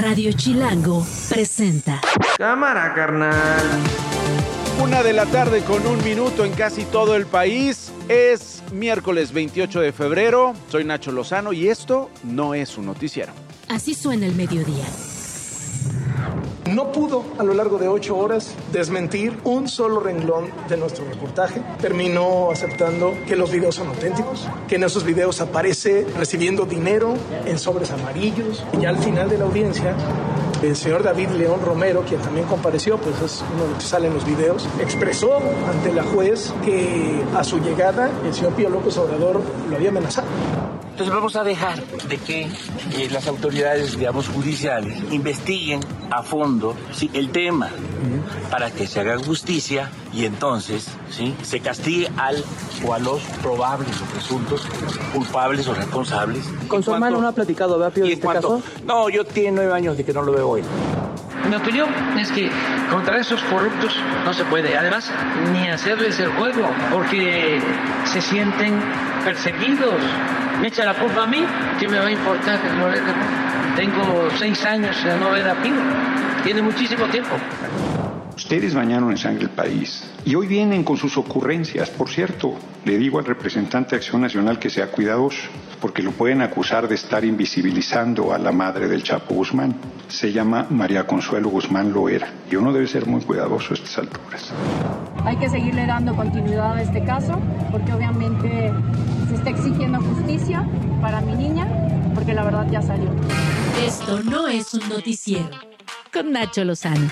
Radio Chilango presenta. Cámara, carnal. Una de la tarde con un minuto en casi todo el país. Es miércoles 28 de febrero. Soy Nacho Lozano y esto no es un noticiero. Así suena el mediodía. No pudo a lo largo de ocho horas desmentir un solo renglón de nuestro reportaje. Terminó aceptando que los videos son auténticos, que en esos videos aparece recibiendo dinero en sobres amarillos. Y al final de la audiencia, el señor David León Romero, quien también compareció, pues es uno de los que sale en los videos, expresó ante la juez que a su llegada el señor Pío López Obrador lo había amenazado. Entonces vamos a dejar de que eh, las autoridades, digamos, judiciales investiguen a fondo ¿sí? el tema para que se haga justicia y entonces ¿sí? se castigue al o a los probables o presuntos culpables o responsables. ¿Con su hermano no ha platicado, ¿verdad, Pío, de este caso? No, yo tiene nueve años de que no lo veo hoy. Mi opinión es que contra esos corruptos no se puede, además, ni hacerles el juego, porque se sienten perseguidos. Me echa la culpa a mí, ¿qué me va a importar Tengo seis años de no ver a Pío, tiene muchísimo tiempo. Ustedes bañaron en sangre el país y hoy vienen con sus ocurrencias. Por cierto, le digo al representante de Acción Nacional que sea cuidadoso, porque lo pueden acusar de estar invisibilizando a la madre del Chapo Guzmán. Se llama María Consuelo Guzmán Loera y uno debe ser muy cuidadoso a estas alturas. Hay que seguirle dando continuidad a este caso, porque obviamente se está exigiendo justicia para mi niña, porque la verdad ya salió. Esto no es un noticiero. Con Nacho Lozano.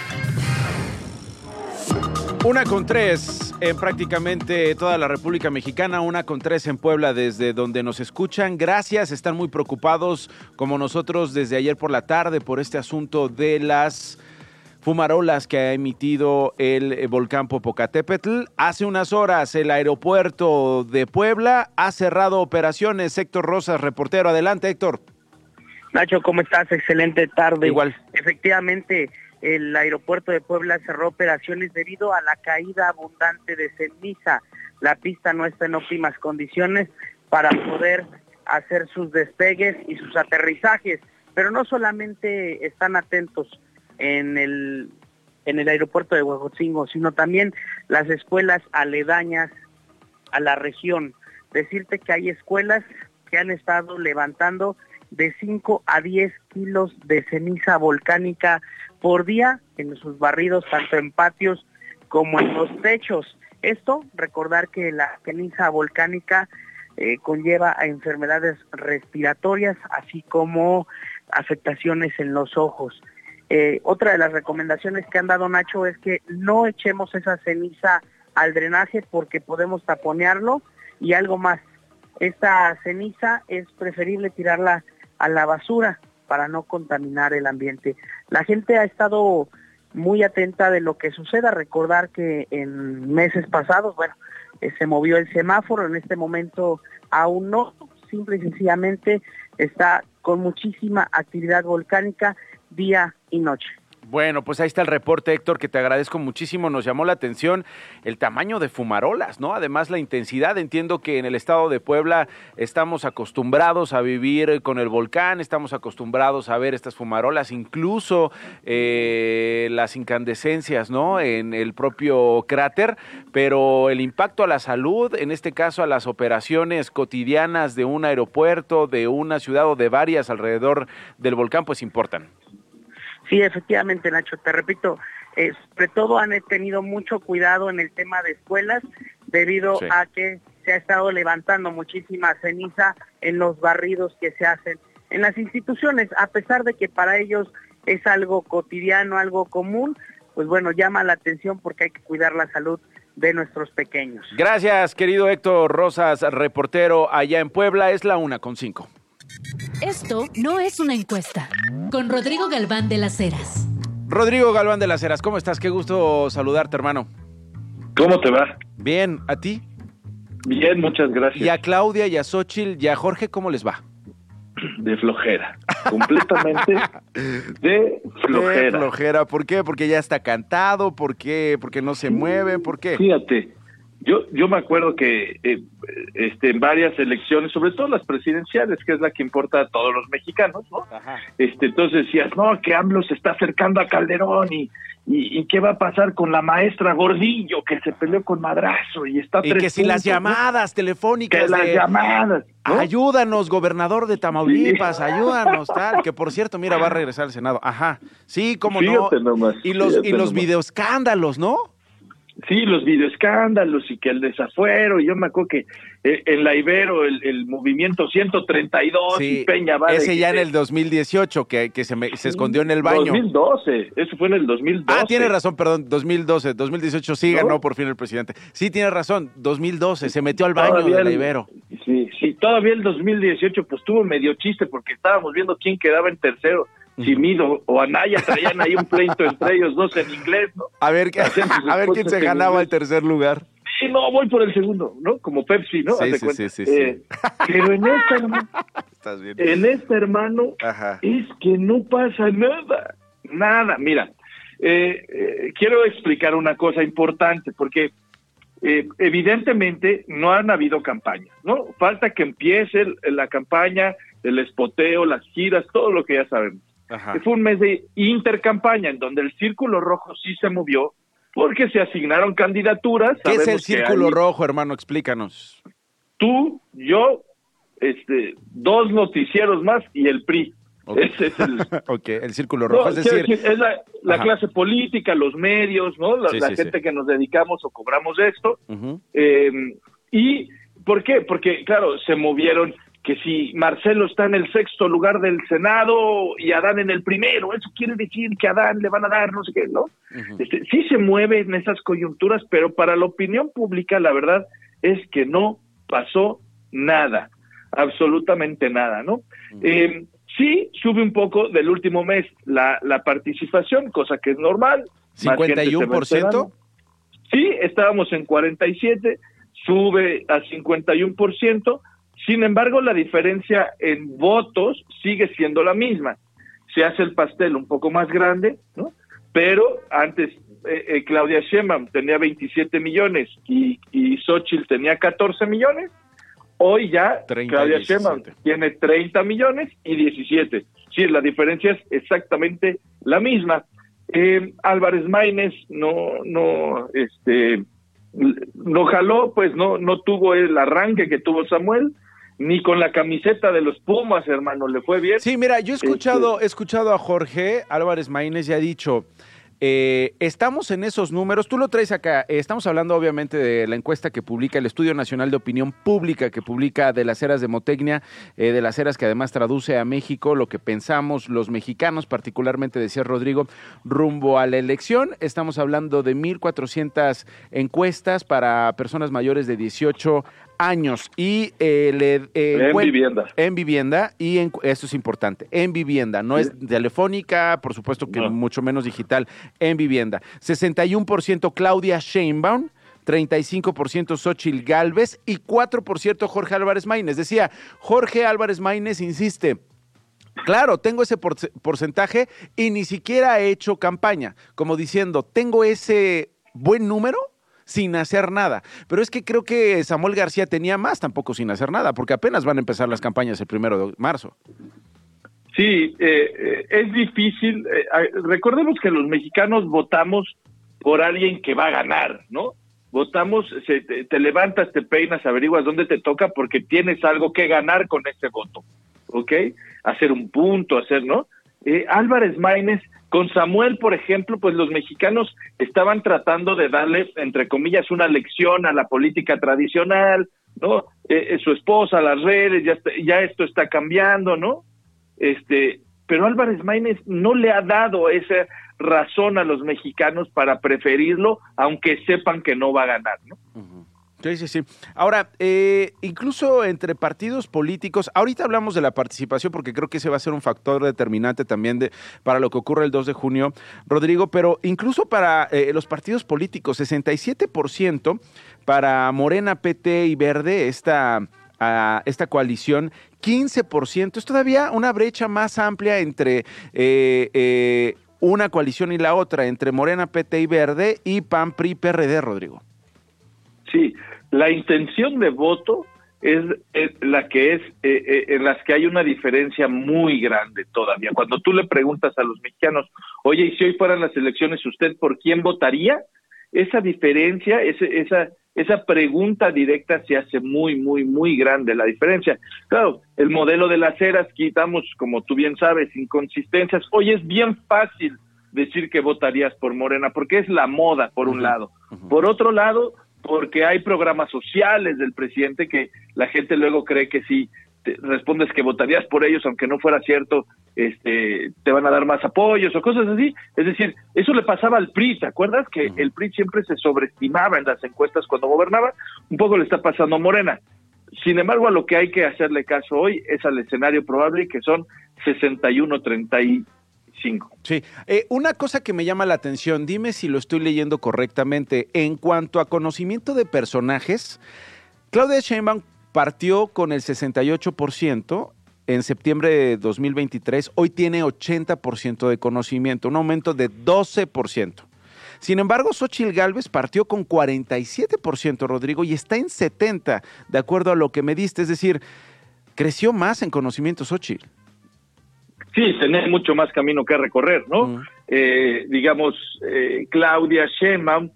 Una con tres en prácticamente toda la República Mexicana, una con tres en Puebla desde donde nos escuchan. Gracias, están muy preocupados como nosotros desde ayer por la tarde por este asunto de las fumarolas que ha emitido el eh, volcán Popocatépetl. Hace unas horas el aeropuerto de Puebla ha cerrado operaciones. Héctor Rosas, reportero. Adelante, Héctor. Nacho, ¿cómo estás? Excelente tarde. Igual. Efectivamente, el aeropuerto de Puebla cerró operaciones debido a la caída abundante de ceniza. La pista no está en óptimas condiciones para poder hacer sus despegues y sus aterrizajes, pero no solamente están atentos en el, en el aeropuerto de Huejotzingo, sino también las escuelas aledañas a la región. Decirte que hay escuelas que han estado levantando de 5 a 10 kilos de ceniza volcánica por día en sus barridos, tanto en patios como en los techos. Esto, recordar que la ceniza volcánica eh, conlleva a enfermedades respiratorias, así como afectaciones en los ojos. Eh, otra de las recomendaciones que han dado Nacho es que no echemos esa ceniza al drenaje porque podemos taponearlo y algo más. Esta ceniza es preferible tirarla a la basura para no contaminar el ambiente. La gente ha estado muy atenta de lo que suceda. Recordar que en meses pasados, bueno, eh, se movió el semáforo, en este momento aún no, simple y sencillamente está con muchísima actividad volcánica día y noche. Bueno, pues ahí está el reporte, Héctor, que te agradezco muchísimo. Nos llamó la atención el tamaño de fumarolas, ¿no? Además, la intensidad. Entiendo que en el estado de Puebla estamos acostumbrados a vivir con el volcán, estamos acostumbrados a ver estas fumarolas, incluso eh, las incandescencias, ¿no? En el propio cráter, pero el impacto a la salud, en este caso a las operaciones cotidianas de un aeropuerto, de una ciudad o de varias alrededor del volcán, pues importan. Sí, efectivamente, Nacho, te repito, eh, sobre todo han tenido mucho cuidado en el tema de escuelas debido Sí. a que se ha estado levantando muchísima ceniza en los barridos que se hacen en las instituciones, a pesar de que para ellos es algo cotidiano, algo común, pues bueno, llama la atención porque hay que cuidar la salud de nuestros pequeños. Gracias, querido Héctor Rosas, reportero allá en Puebla. Es la una con cinco. Esto no es una encuesta. Con Rodrigo Galván de las Heras. Rodrigo Galván de las Heras, ¿cómo estás? Qué gusto saludarte, hermano. ¿Cómo te va? Bien, ¿a ti? Bien, muchas gracias. Y a Claudia, y a Xochitl, y a Jorge, ¿cómo les va? De flojera. Completamente de flojera. De flojera, ¿por qué? Porque ya está cantado, ¿por qué? Porque no se mueve, ¿por qué? Fíjate, Yo, yo me acuerdo que eh, este, en varias elecciones, sobre todo las presidenciales, que es la que importa a todos los mexicanos, ¿no? Este, entonces decías, no, que AMLO se está acercando a Calderón y, y, qué va a pasar con la maestra Gordillo que se peleó con Madrazo y está y que si las llamadas telefónicas que las llamadas ayúdanos gobernador de Tamaulipas ayúdanos tal que por cierto mira va a regresar al senado. Ajá. Sí cómo no. y los y los videoescándalos no Sí, los videoescándalos y que el desafuero, y yo me acuerdo que eh, en la Ibero el, movimiento 132 y Peña va Ese ya en el 2018, que, que se, se escondió en el baño. 2012, eso fue en el 2012. Ah, tiene razón, perdón, 2012, 2018 sí ganó por fin el presidente. Sí, tiene razón, 2012, se metió al baño de la Ibero. Sí, sí, todavía el 2018 pues tuvo medio chiste porque estábamos viendo quién quedaba en tercero si Mido o Anaya traían ahí un pleito entre ellos dos en inglés, ¿no? A ver, a ver quién se ganaba el tercer lugar. Sí, no, voy por el segundo, ¿no? Como Pepsi, ¿no? Sí, sí, sí, eh, pero en esta, hermano, en este hermano, es que no pasa nada, nada. Mira, eh, eh, quiero explicar una cosa importante, porque evidentemente no han habido campañas, ¿no? Falta que empiece la campaña, el espoteo, las giras, todo lo que ya sabemos fue un mes de intercampaña en donde el Círculo Rojo sí se movió porque se asignaron candidaturas. ¿Qué es el Círculo Rojo, hermano? Explícanos. Tú, yo, este, dos noticieros más y el PRI. Ese es el... el Círculo Rojo. es decir, es la, clase política, los medios, ¿no? La, gente que nos dedicamos o cobramos esto. Eh, ¿Y por qué? Porque, claro, se movieron que si Marcelo está en el sexto lugar del Senado y Adán en el primero, eso quiere decir que a Adán le van a dar no sé qué, ¿no? Este, sí se mueve en esas coyunturas, pero para la opinión pública la verdad es que no pasó nada, absolutamente nada, ¿no? Eh, sí sube un poco del último mes la, la participación, cosa que es normal. ¿51%? Sí, estábamos en 47, sube a 51%, sin embargo, la diferencia en votos sigue siendo la misma. Se hace el pastel un poco más grande, ¿no? Pero antes eh, eh, Claudia Sheinbaum tenía 27 millones y, y Xochitl tenía 14 millones. Hoy ya Claudia Sheinbaum tiene 30 millones y 17. Sí, la diferencia es exactamente la misma. Eh, Álvarez Maínez no, no, este, no jaló, pues no, no tuvo el arranque que tuvo Samuel ni con la camiseta de los Pumas, hermano, le fue bien. Sí, mira, yo he escuchado, este he escuchado a Jorge Álvarez Maínez y ha dicho, eh, estamos en esos números, tú lo traes acá, eh, estamos hablando obviamente de la encuesta que publica el Estudio Nacional de Opinión Pública, que publica de las eras de Motecnia, eh, de las eras que además traduce a México lo que pensamos los mexicanos, particularmente decía Rodrigo, rumbo a la elección. Estamos hablando de 1.400 encuestas para personas mayores de 18 años. Y eh, le, eh, en vivienda. En vivienda. Y en, eso es importante. En vivienda. No es telefónica por supuesto que mucho menos digital en vivienda 61% Claudia Sheinbaum 35% Xochil Galvez y 4% Jorge Álvarez Maínez. Decía, Jorge Álvarez Maínez insiste, Claro, tengo ese porcentaje y ni siquiera he hecho campaña, como diciendo, tengo ese buen número sin hacer nada. Pero es que creo que Samuel García tenía más tampoco sin hacer nada, porque apenas van a empezar las campañas el primero de marzo. Sí, eh, eh, es difícil. Eh, recordemos que los mexicanos votamos por alguien que va a ganar, ¿no? Votamos, te, levantas, te peinas, averiguas dónde te toca porque tienes algo que ganar con ese voto, ¿ok? Hacer un punto, hacer, ¿no? Álvarez Maínez con Samuel, por ejemplo, pues los mexicanos estaban tratando de darle, entre comillas, una lección a la política tradicional, ¿no? Eh, eh, su esposa, las redes, ya, ya esto está cambiando, ¿no? Este, pero Álvarez Maínez no le ha dado esa razón a los mexicanos para preferirlo, aunque sepan que no va a ganar, ¿no? Sí, sí, sí. Ahora, eh, incluso entre partidos políticos, ahorita hablamos de la participación porque creo que ese va a ser un factor determinante también de, para lo que ocurre el 2 de junio, Rodrigo, pero incluso para eh, los partidos políticos, 67% para Morena, PT y Verde, esta, uh, esta coalición, 15%. Es todavía una brecha más amplia entre... Eh, una coalición y la otra entre Morena, PT y Verde y PAN, PRI, PRD, Rodrigo. Sí, la intención de voto es, la que es eh, eh, en las que hay una diferencia muy grande todavía. Cuando tú le preguntas a los mexicanos, oye, y si hoy fueran las elecciones, ¿usted por quién votaría? Esa diferencia, ese, esa, esa pregunta directa se hace muy, muy, muy grande la diferencia. Claro, el modelo de las eras, quitamos, como tú bien sabes, inconsistencias. Hoy es bien fácil decir que votarías por Morena, porque es la moda, por un lado. Por otro lado, porque hay programas sociales del presidente que la gente luego cree que si te respondes que votarías por ellos, aunque no fuera cierto, este, te van a dar más apoyos o cosas así. Es decir, eso le pasaba al PRI, ¿te acuerdas? Que el PRI siempre se sobreestimaba en las encuestas cuando gobernaba, un poco le está pasando a Morena. Sin embargo, a lo que hay que hacerle caso hoy es al escenario probable que son 61-30 Sí, eh, una cosa que me llama la atención, dime si lo estoy leyendo correctamente, en cuanto a conocimiento de personajes, Claudia Sheinbaum partió con el 68% en septiembre de 2023, hoy tiene 80% de conocimiento, un aumento de 12%. Sin embargo, Xochitl Galvez partió con 47%, Rodrigo, y está en 70%, de acuerdo a lo que me diste. Es decir, creció más en conocimiento Xochitl sí, tenés mucho más camino que recorrer, ¿no? Eh, digamos, eh, Claudia Sheinbaum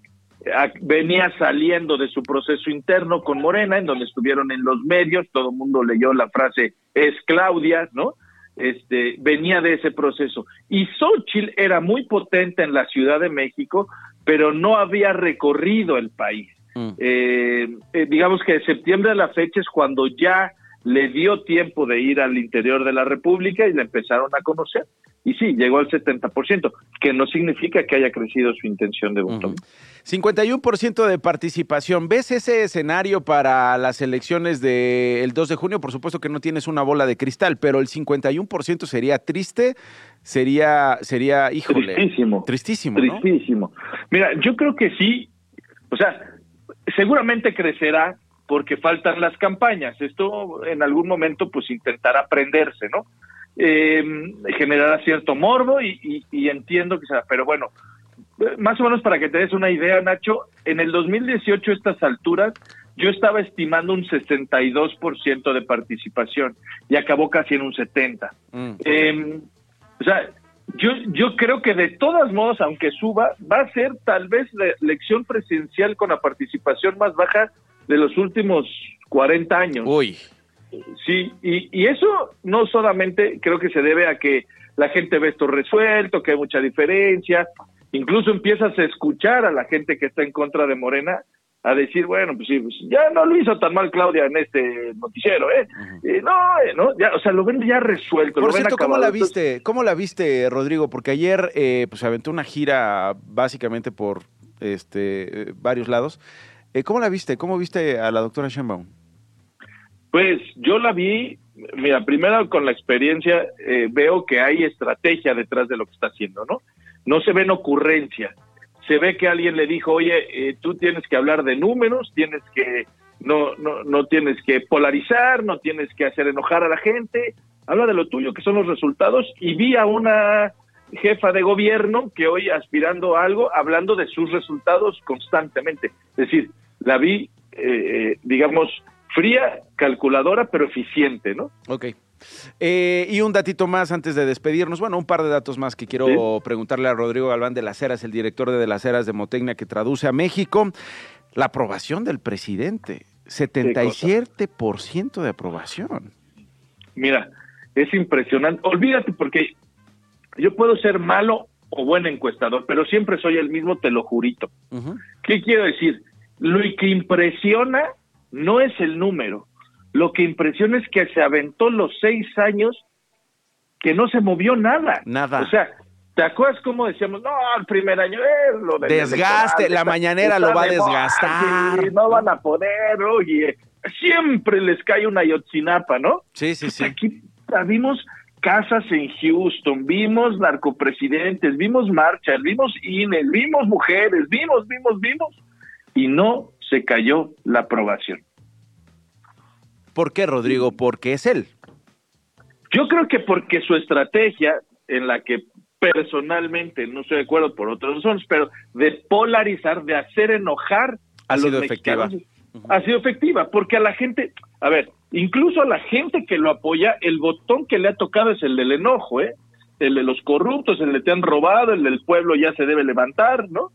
venía saliendo de su proceso interno con Morena, en donde estuvieron en los medios, todo el mundo leyó la frase es Claudia, ¿no? Este, venía de ese proceso. Y Xochitl era muy potente en la Ciudad de México, pero no había recorrido el país. digamos que de septiembre a la fecha es cuando ya le dio tiempo de ir al interior de la República y le empezaron a conocer. Y sí, llegó al 70%, que no significa que haya crecido su intención de voto. 51% de participación. ¿Ves ese escenario para las elecciones del 2 de junio? Por supuesto que no tienes una bola de cristal, pero el 51% sería triste, sería, sería, híjole. Tristísimo. Tristísimo. Tristísimo. Mira, yo creo que sí, o sea, seguramente crecerá porque faltan las campañas. Esto en algún momento pues intentará aprenderse, ¿no? Eh, generará cierto morbo y, entiendo que sea, pero bueno, más o menos para que te des una idea, Nacho, en el 2018 a estas alturas yo estaba estimando un 62% de participación y acabó casi en un 70%. Mm. Em, o sea, yo, yo creo que de todas modos, aunque suba, va a ser tal vez la elección presidencial con la participación más baja de los últimos 40 años. Uy. Sí, y, y eso no solamente creo que se debe a que la gente ve esto resuelto, que hay mucha diferencia, incluso empiezas a escuchar a la gente que está en contra de Morena a decir, bueno, pues sí, pues ya no lo hizo tan mal Claudia en este noticiero, ¿eh? eh no, eh, no, ya, o sea, lo ven ya resuelto. Por cierto, ¿cómo la viste? ¿Cómo la viste, Rodrigo? Porque ayer, eh, pues, aventó una gira básicamente por este varios lados. Eh, ¿Cómo la viste? ¿Cómo viste a la doctora Sheinbaum? Pues yo la vi, mira, primero con la experiencia eh, veo que hay estrategia detrás de lo que está haciendo, ¿no? No se ve en ocurrencia, se ve que alguien le dijo, oye, eh, tú tienes que hablar de números, tienes que, no, no, no tienes que polarizar, no tienes que hacer enojar a la gente, habla de lo tuyo, que son los resultados, y vi a una jefa de gobierno que hoy aspirando a algo, hablando de sus resultados constantemente. Es decir, la vi, eh, digamos, fría, calculadora, pero eficiente, ¿no? Ok. Eh, y un datito más antes de despedirnos. Bueno, un par de datos más que quiero preguntarle a Rodrigo Galván de las Heras, el director de, de las Heras de Motecnia que traduce a México. La aprobación del presidente, 77% de aprobación. Mira, es impresionante. Olvídate porque yo puedo ser malo o buen encuestador, pero siempre soy el mismo, te lo jurito. ¿Qué quiero decir? Lo que impresiona no es el número, lo que impresiona es que se aventó los seis años que no se movió nada. Nada. O sea, ¿te acuerdas cómo decíamos? No, el primer año es lo de... Desgaste, la mañanera lo va a desgastar. no van a poder, oye, siempre les cae una Yotzinapa, ¿no? Sí, sí, sí. Aquí vimos casas en Houston, vimos narcopresidentes, vimos marchas, vimos INE, vimos mujeres, vimos, vimos, vimos, y no se cayó la aprobación. ¿Por qué, Rodrigo? Porque es él. Yo creo que porque su estrategia, en la que personalmente no estoy de acuerdo por otras razones, pero de polarizar, de hacer enojar ha los sido mexicanos, efectiva. Ha sido efectiva, porque a la gente, a ver, incluso a la gente que lo apoya, el botón que le ha tocado es el del enojo, ¿eh? El de los corruptos, el de te han robado, el del pueblo ya se debe levantar, ¿no?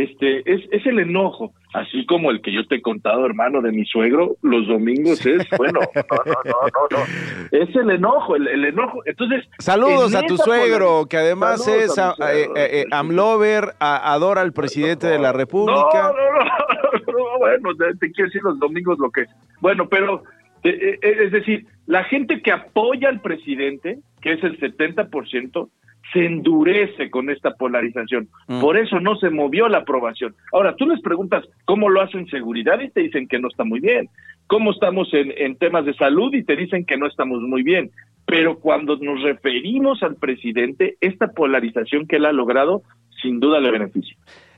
Este, es, es el enojo, así como el que yo te he contado, hermano, de mi suegro, los domingos es, bueno, no, no, no, no, no. es el enojo, el, enojo. Entonces, Saludos a tu suegro, que además es suegro. eh, eh, Amlover, adora al presidente de la República. no, no, no, bueno, te, quiero decir los domingos lo que es. Bueno, pero eh, eh, es decir, la gente que apoya al presidente, que es el 70%, se endurece con esta polarización. Mm. Por eso no se movió la aprobación. Ahora, tú les preguntas cómo lo hacen seguridad y te dicen que no está muy bien. ¿Cómo estamos en, en temas de salud y te dicen que no estamos muy bien? Pero cuando nos referimos al presidente, esta polarización que él ha logrado, sin duda le beneficia.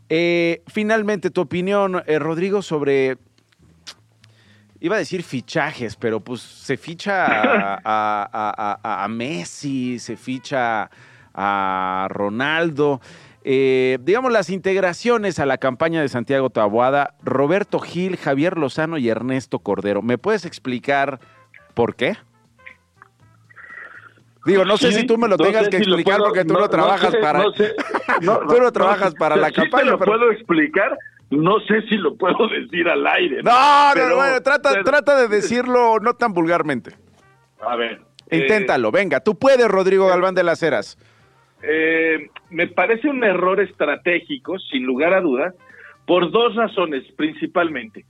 Eh, finalmente, tu opinión, eh, Rodrigo, sobre. Iba a decir fichajes, pero pues se ficha a, a- a- a- a Messi, se ficha a Ronaldo. Eh, digamos las integraciones a la campaña de Santiago Taboada, Roberto Gil, Javier Lozano y Ernesto Cordero. ¿Me puedes explicar por qué? Digo, no sé Sí, si tú me lo no tengas que si lo explicar puedo- porque tú no- no trabajas sé, para no sé, no, tú no trabajas para la sí campaña. te lo pero- puedo explicar, no sé si lo puedo decir al aire. No, no, Pero- no, bueno, trata, pero- trata de decirlo no tan vulgarmente. A ver. eh, Inténtalo, venga, tú puedes, Rodrigo Galván de las Heras. Eh, me parece un error estratégico, sin lugar a dudas, por dos razones principalmente.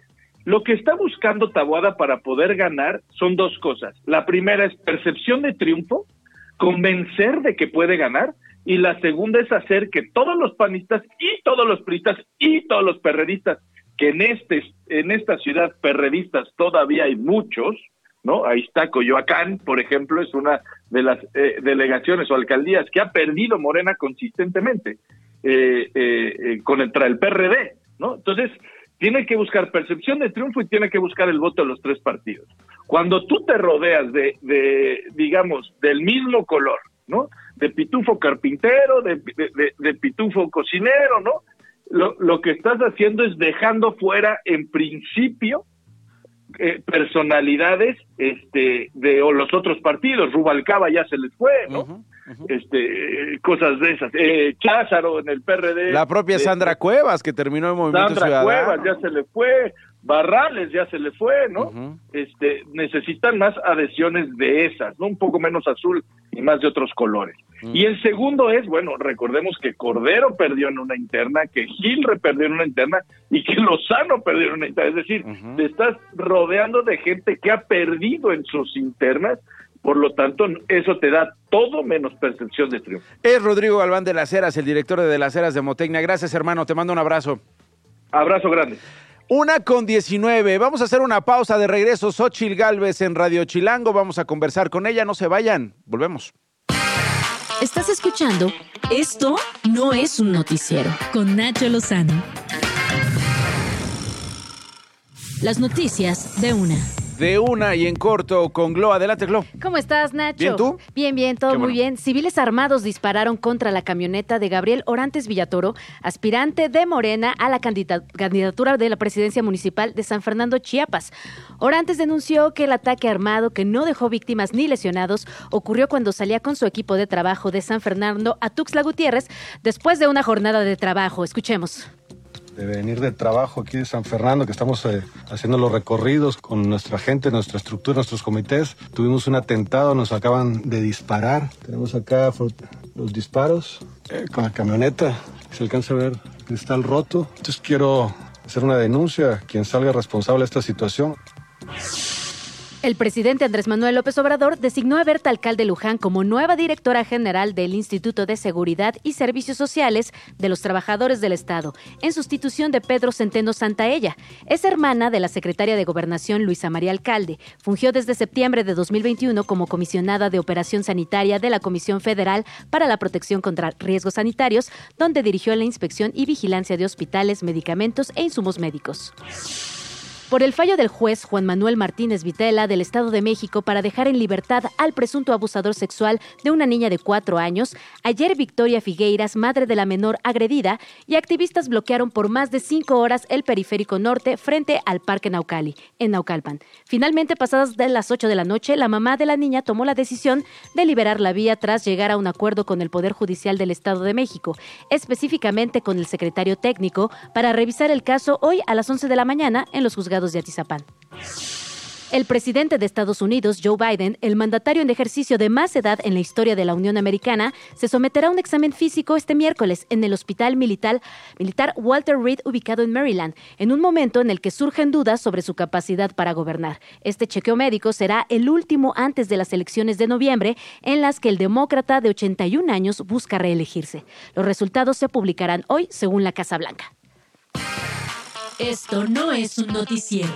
Lo que está buscando Taboada para poder ganar son dos cosas. La primera es percepción de triunfo, convencer de que puede ganar, y la segunda es hacer que todos los panistas y todos los priistas y todos los perredistas, que en este en esta ciudad perredistas todavía hay muchos, ¿no? Ahí está Coyoacán, por ejemplo, es una de las eh, delegaciones o alcaldías que ha perdido Morena consistentemente eh, eh, eh, contra el PRD, ¿no? Entonces, tiene que buscar percepción de triunfo y tiene que buscar el voto de los tres partidos. Cuando tú te rodeas de, de digamos, del mismo color, ¿no? De pitufo carpintero, de, de- de- de pitufo cocinero, ¿no? Lo, lo que estás haciendo es dejando fuera, en principio, eh, personalidades este de o los otros partidos Rubalcaba ya se les fue no este eh, cosas de esas. Eh, Cházaro en el PRD La propia eh, Sandra Cuevas, que terminó el Movimiento Sandra Ciudadano. Cuevas ya se le fue Barrales ya se le fue no este necesitan más adhesiones de esas no un poco menos azul y más de otros colores y el segundo es bueno recordemos que Cordero perdió en una interna que Gil perdió en una interna y que Lozano perdió en una interna es decir te estás rodeando de gente que ha perdido en sus internas por lo tanto eso te da todo menos percepción de triunfo Es Rodrigo Galván de las Heras, el director de, de las Heras de Motecnia. Gracias, hermano. Te mando un abrazo. abrazo grande Una con 19. Vamos a hacer una pausa de regreso. Xochil Galvez en Radio Chilango. Vamos a conversar con ella. No se vayan. Volvemos. Estás escuchando Esto no es un noticiero con Nacho Lozano. Las noticias de una. De una y en corto con Glo. Adelante, Glo. ¿Cómo estás, Nacho? ¿Bien tú? Bien, bien, todo Qué muy bueno. bien. Civiles armados dispararon contra la camioneta de Gabriel Orantes Villatoro, aspirante de Morena a la candida- candidatura de la presidencia municipal de San Fernando, Chiapas. Orantes denunció que el ataque armado, que no dejó víctimas ni lesionados, ocurrió cuando salía con su equipo de trabajo de San Fernando a Tuxtla Gutiérrez después de una jornada de trabajo. Escuchemos. De venir de trabajo aquí de San Fernando, que estamos eh, haciendo los recorridos con nuestra gente, nuestra estructura, nuestros comités. Tuvimos un atentado, nos acaban de disparar. Tenemos acá los disparos eh, con la camioneta. Se alcanza a ver el roto. Entonces quiero hacer una denuncia a quien salga responsable de esta situación. El presidente Andrés Manuel López Obrador designó a Berta Alcalde Luján como nueva directora general del Instituto de Seguridad y Servicios Sociales de los Trabajadores del Estado, en sustitución de Pedro Centeno Santaella. Es hermana de la secretaria de Gobernación Luisa María Alcalde. Fungió desde septiembre de 2021 como comisionada de Operación Sanitaria de la Comisión Federal para la Protección contra Riesgos Sanitarios, donde dirigió la inspección y vigilancia de hospitales, medicamentos e insumos médicos. Por el fallo del juez Juan Manuel Martínez Vitela del Estado de México para dejar en libertad al presunto abusador sexual de una niña de cuatro años, ayer Victoria Figueiras, madre de la menor agredida, y activistas bloquearon por más de cinco horas el periférico norte frente al Parque Naucali, en Naucalpan. Finalmente, pasadas de las 8 de la noche, la mamá de la niña tomó la decisión de liberar la vía tras llegar a un acuerdo con el Poder Judicial del Estado de México, específicamente con el secretario técnico, para revisar el caso hoy a las 11 de la mañana en los juzgados de Atizapán. El presidente de Estados Unidos, Joe Biden, el mandatario en ejercicio de más edad en la historia de la Unión Americana, se someterá a un examen físico este miércoles en el Hospital Militar, Militar Walter Reed ubicado en Maryland, en un momento en el que surgen dudas sobre su capacidad para gobernar. Este chequeo médico será el último antes de las elecciones de noviembre, en las que el demócrata de 81 años busca reelegirse. Los resultados se publicarán hoy, según la Casa Blanca. Esto no es un noticiero.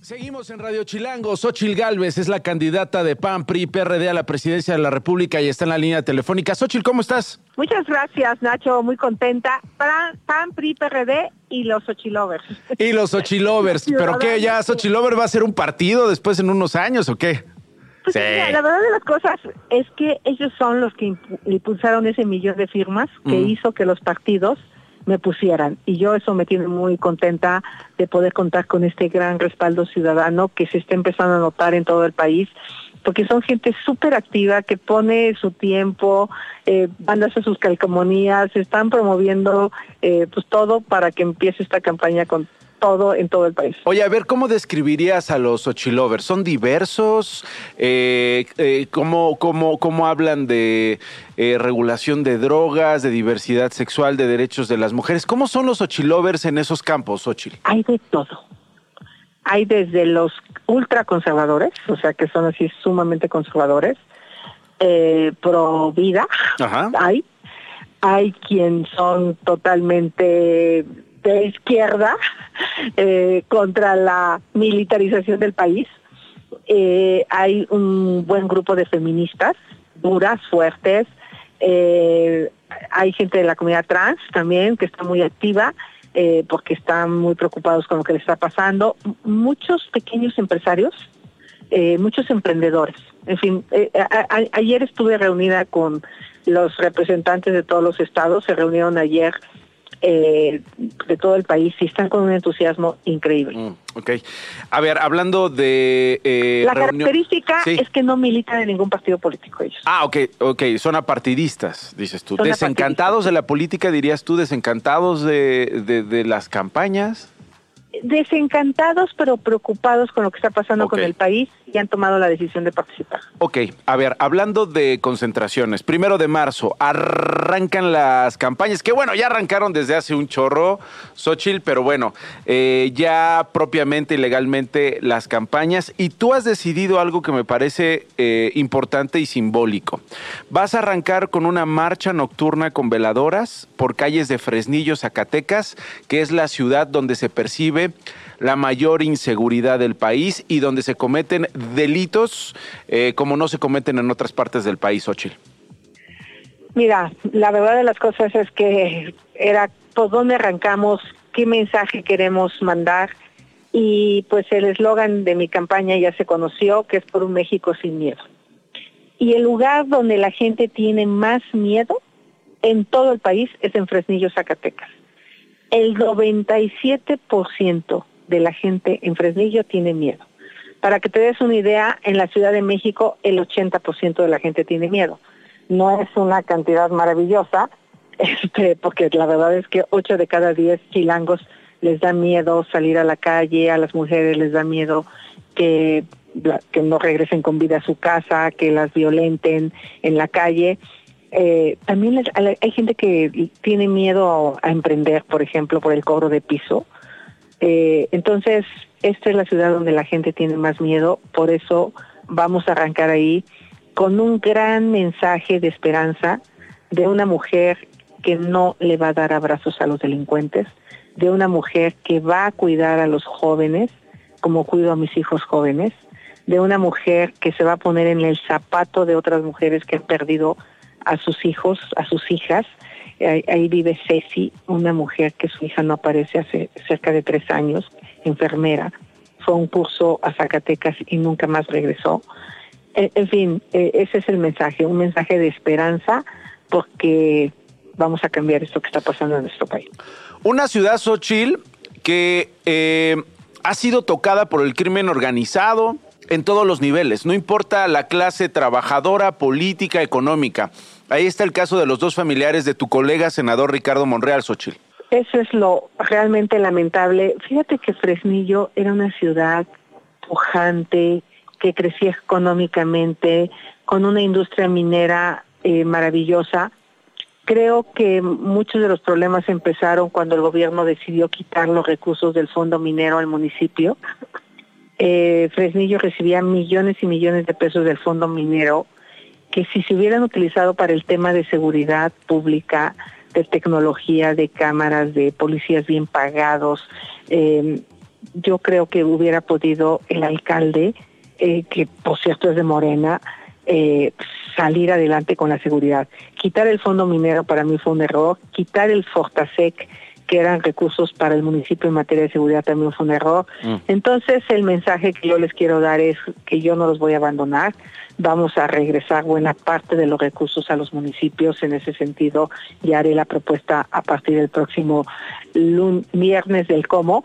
Seguimos en Radio Chilango. Xochil Gálvez es la candidata de PAN, PRI, PRD a la presidencia de la República y está en la línea telefónica. Xochil, ¿cómo estás? Muchas gracias, Nacho. Muy contenta. PAN, PAN PRI, PRD y los Xochilovers. Y los Xochilovers. ¿Pero qué? ¿Ya Xochilover va a ser un partido después en unos años o qué? Pues mira, la verdad de las cosas es que ellos son los que impulsaron ese millón de firmas que hizo que los partidos me pusieran. Y yo eso me tiene muy contenta de poder contar con este gran respaldo ciudadano que se está empezando a notar en todo el país, porque son gente súper activa que pone su tiempo, eh, van a hacer sus calcomanías, están promoviendo eh, pues todo para que empiece esta campaña con todo en todo el país. Oye, a ver, ¿cómo describirías a los Ochilovers? ¿Son diversos? Eh, eh, ¿cómo, cómo, cómo, hablan de eh, regulación de drogas, de diversidad sexual, de derechos de las mujeres? ¿Cómo son los Ochilovers en esos campos, Ochil? Hay de todo. Hay desde los ultraconservadores, o sea, que son así sumamente conservadores, eh, pro vida, hay. Hay quien son totalmente de izquierda eh, contra la militarización del país. Eh, hay un buen grupo de feministas, duras, fuertes. Eh, hay gente de la comunidad trans también que está muy activa porque están muy preocupados con lo que les está pasando. Muchos pequeños empresarios, muchos emprendedores. En fin, ayer estuve reunida con los representantes de todos los estados, se reunieron ayer eh, de todo el país y están con un entusiasmo increíble. Mm, ok. A ver, hablando de... Eh, la característica es que no militan en ningún partido político ellos. Ah, ok, ok, son apartidistas, dices tú. ¿Desencantados de la política, dirías tú? ¿Desencantados de, de, de las campañas? Desencantados pero preocupados con lo que está pasando con el país y han tomado la decisión de participar. Ok, a ver, hablando de concentraciones, primero de marzo, arrancan las campañas, que bueno, ya arrancaron desde hace un chorro, Xochitl, pero bueno, eh, ya propiamente y legalmente las campañas, y tú has decidido algo que me parece eh, importante y simbólico. Vas a arrancar con una marcha nocturna con veladoras por calles de Fresnillo, Zacatecas, que es la ciudad donde se percibe la mayor inseguridad del país y donde se cometen delitos eh, como no se cometen en otras partes del país, Ochil. Mira, la verdad de las cosas es que era por dónde arrancamos, qué mensaje queremos mandar y pues el eslogan de mi campaña ya se conoció, que es por un México sin miedo. Y el lugar donde la gente tiene más miedo en todo el país es en Fresnillo, Zacatecas el 97% de la gente en Fresnillo tiene miedo. Para que te des una idea, en la Ciudad de México el 80% de la gente tiene miedo. No es una cantidad maravillosa, este, porque la verdad es que 8 de cada 10 chilangos les da miedo salir a la calle, a las mujeres les da miedo que, que no regresen con vida a su casa, que las violenten en la calle. Eh, también hay gente que tiene miedo a, emprender, por ejemplo, por el cobro de piso. Eh, entonces, esta es la ciudad donde la gente tiene más miedo, por eso vamos a arrancar ahí con un gran mensaje de esperanza de una mujer que no le va a dar abrazos a los delincuentes, de una mujer que va a cuidar a los jóvenes como cuido a mis hijos jóvenes, de una mujer que se va a poner en el zapato de otras mujeres que han perdido a sus hijos, a sus hijas, Ahí, vive Ceci, una mujer que su hija no aparece hace cerca de tres años, enfermera. Fue un curso a Zacatecas y nunca más regresó. En fin, eh, ese es el mensaje, un mensaje de esperanza porque vamos a cambiar esto que está pasando en nuestro país. Una ciudad, Xochil, que eh, ha sido tocada por el crimen organizado en todos los niveles, no importa la clase trabajadora, política, económica. Ahí está el caso de los dos familiares de tu colega senador Ricardo Monreal, Xochil. Eso es lo realmente lamentable. Fíjate que Fresnillo era una ciudad pujante, que crecía económicamente, con una industria minera eh, maravillosa. Creo que muchos de los problemas empezaron cuando el gobierno decidió quitar los recursos del fondo minero al municipio. Eh, Fresnillo recibía millones y millones de pesos del fondo minero que si se hubieran utilizado para el tema de seguridad pública, de tecnología, de cámaras, de policías bien pagados, eh, yo creo que hubiera podido el alcalde eh, que por cierto es de Morena, eh, salir adelante con la seguridad. Quitar el fondo minero para mí fue un error, quitar el Fortasec, que eran recursos para el municipio en materia de seguridad, también fue un error. Mm. Entonces el mensaje que yo les quiero dar es que yo no los voy a abandonar, vamos a regresar buena parte de los recursos a los municipios. En ese sentido, ya haré la propuesta a partir del próximo viernes del cómo.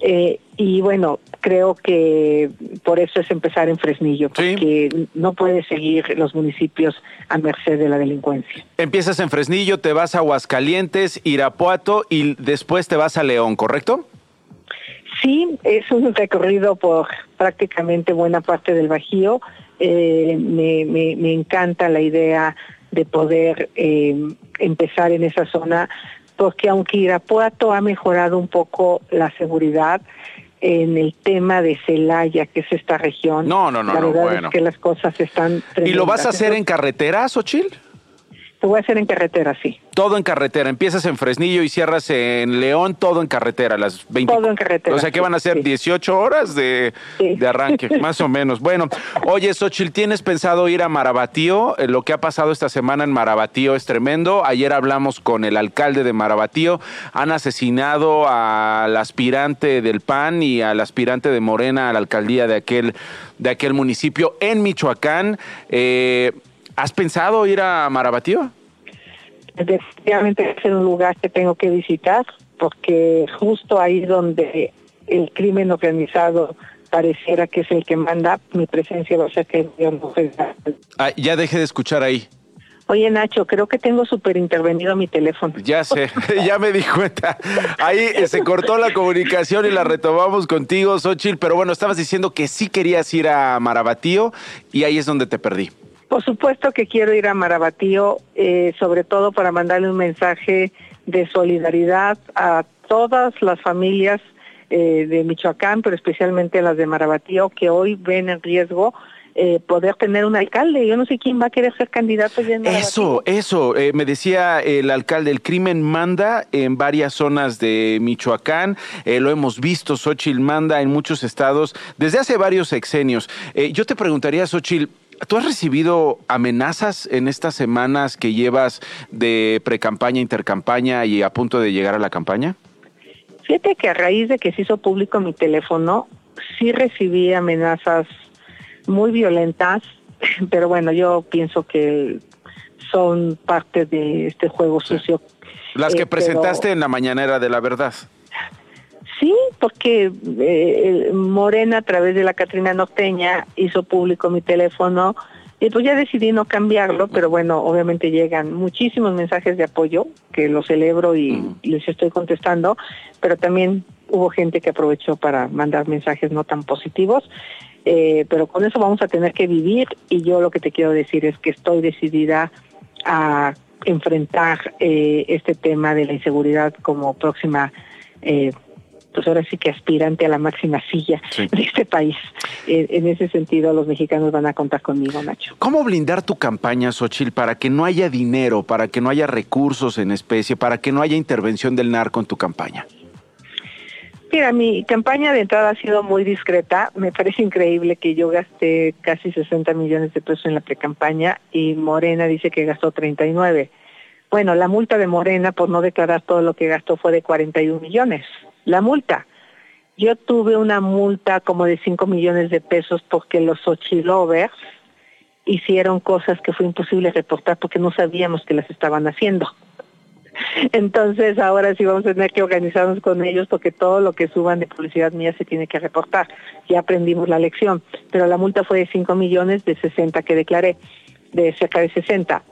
Eh, y bueno, creo que por eso es empezar en Fresnillo, porque no puede seguir los municipios a merced de la delincuencia. Empiezas en Fresnillo, te vas a Aguascalientes, Irapuato y después te vas a León, ¿correcto? Sí, es un recorrido por prácticamente buena parte del Bajío. Eh, me, me, encanta la idea de poder eh, empezar en esa zona porque aunque Irapuato ha mejorado un poco la seguridad en el tema de Celaya, que es esta región, no, no, no, la verdad bueno. es que las cosas están. ¿Y lo vas a hacer en carretera, Xochil? Lo voy a hacer en carretera, sí. Todo en carretera. Empiezas en Fresnillo y cierras en León, todo en carretera, las 20. Todo en carretera. O sea que van a ser 18 horas de, arranque, más o menos. Bueno, oye, Xochil, ¿tienes pensado ir a Marabatío? Eh, lo que ha pasado esta semana en Marabatío es tremendo. Ayer hablamos con el alcalde de Marabatío. Han asesinado al aspirante del PAN y al aspirante de Morena a la alcaldía de aquel, de aquel municipio en Michoacán. Eh, ¿Has pensado ir a Marabatío? Definitivamente es un lugar que tengo que visitar porque justo ahí donde el crimen organizado pareciera que es el que manda, mi presencia va a ser que yo no ah, Ya dejé de escuchar ahí. Oye Nacho, creo que tengo súper intervenido mi teléfono. Ya sé, ya me di cuenta. Ahí eh, se cortó la comunicación y la retomamos contigo, Xochitl, pero bueno, estabas diciendo que sí querías ir a Marabatío y ahí es donde te perdí. Por supuesto que quiero ir a Marabatío, eh, sobre todo para mandarle un mensaje de solidaridad a todas las familias eh, de Michoacán, pero especialmente las de Marabatío, que hoy ven en riesgo eh, poder tener un alcalde. Yo no sé quién va a querer ser candidato ya en Eso, eso, me decía el alcalde, el crimen manda en varias zonas de Michoacán, lo hemos visto, Xochitl manda en muchos estados desde hace varios sexenios. yo te preguntaría, Xochitl, ¿Tú has recibido amenazas en estas semanas que llevas de precampaña, intercampaña y a punto de llegar a la campaña? Fíjate que a raíz de que se hizo público mi teléfono, sí recibí amenazas muy violentas, pero bueno, yo pienso que son parte de este juego sucio. Las que eh, presentaste en la mañanera de la verdad. Sí, porque eh, Morena a través de la Catrina Norteña hizo público mi teléfono y pues ya decidí no cambiarlo, pero bueno, obviamente llegan muchísimos mensajes de apoyo que lo celebro y les estoy contestando, pero también hubo gente que aprovechó para mandar mensajes no tan positivos. Eh, pero con eso vamos a tener que vivir y yo lo que te quiero decir es que estoy decidida a enfrentar eh, este tema de la inseguridad como próxima eh, pues ahora sí que aspirante a la máxima silla de este país. en ese sentido, los mexicanos van a contar conmigo, Nacho. ¿Cómo blindar tu campaña, Xochil, para que no haya dinero, para que no haya recursos en especie, para que no haya intervención del narco en tu campaña? Mira, mi campaña de entrada ha sido muy discreta. Me parece increíble que yo gasté casi 60 millones de pesos en la precampaña y Morena dice que gastó 39. Bueno, la multa de Morena por no declarar todo lo que gastó fue de 41 millones. La multa. Yo tuve una multa como de 5 millones de pesos porque los Ochilovers hicieron cosas que fue imposible reportar porque no sabíamos que las estaban haciendo. Entonces ahora sí vamos a tener que organizarnos con ellos porque todo lo que suban de publicidad mía se tiene que reportar. Ya aprendimos la lección, pero la multa fue de 5 millones de 60 que declaré, de cerca de 60.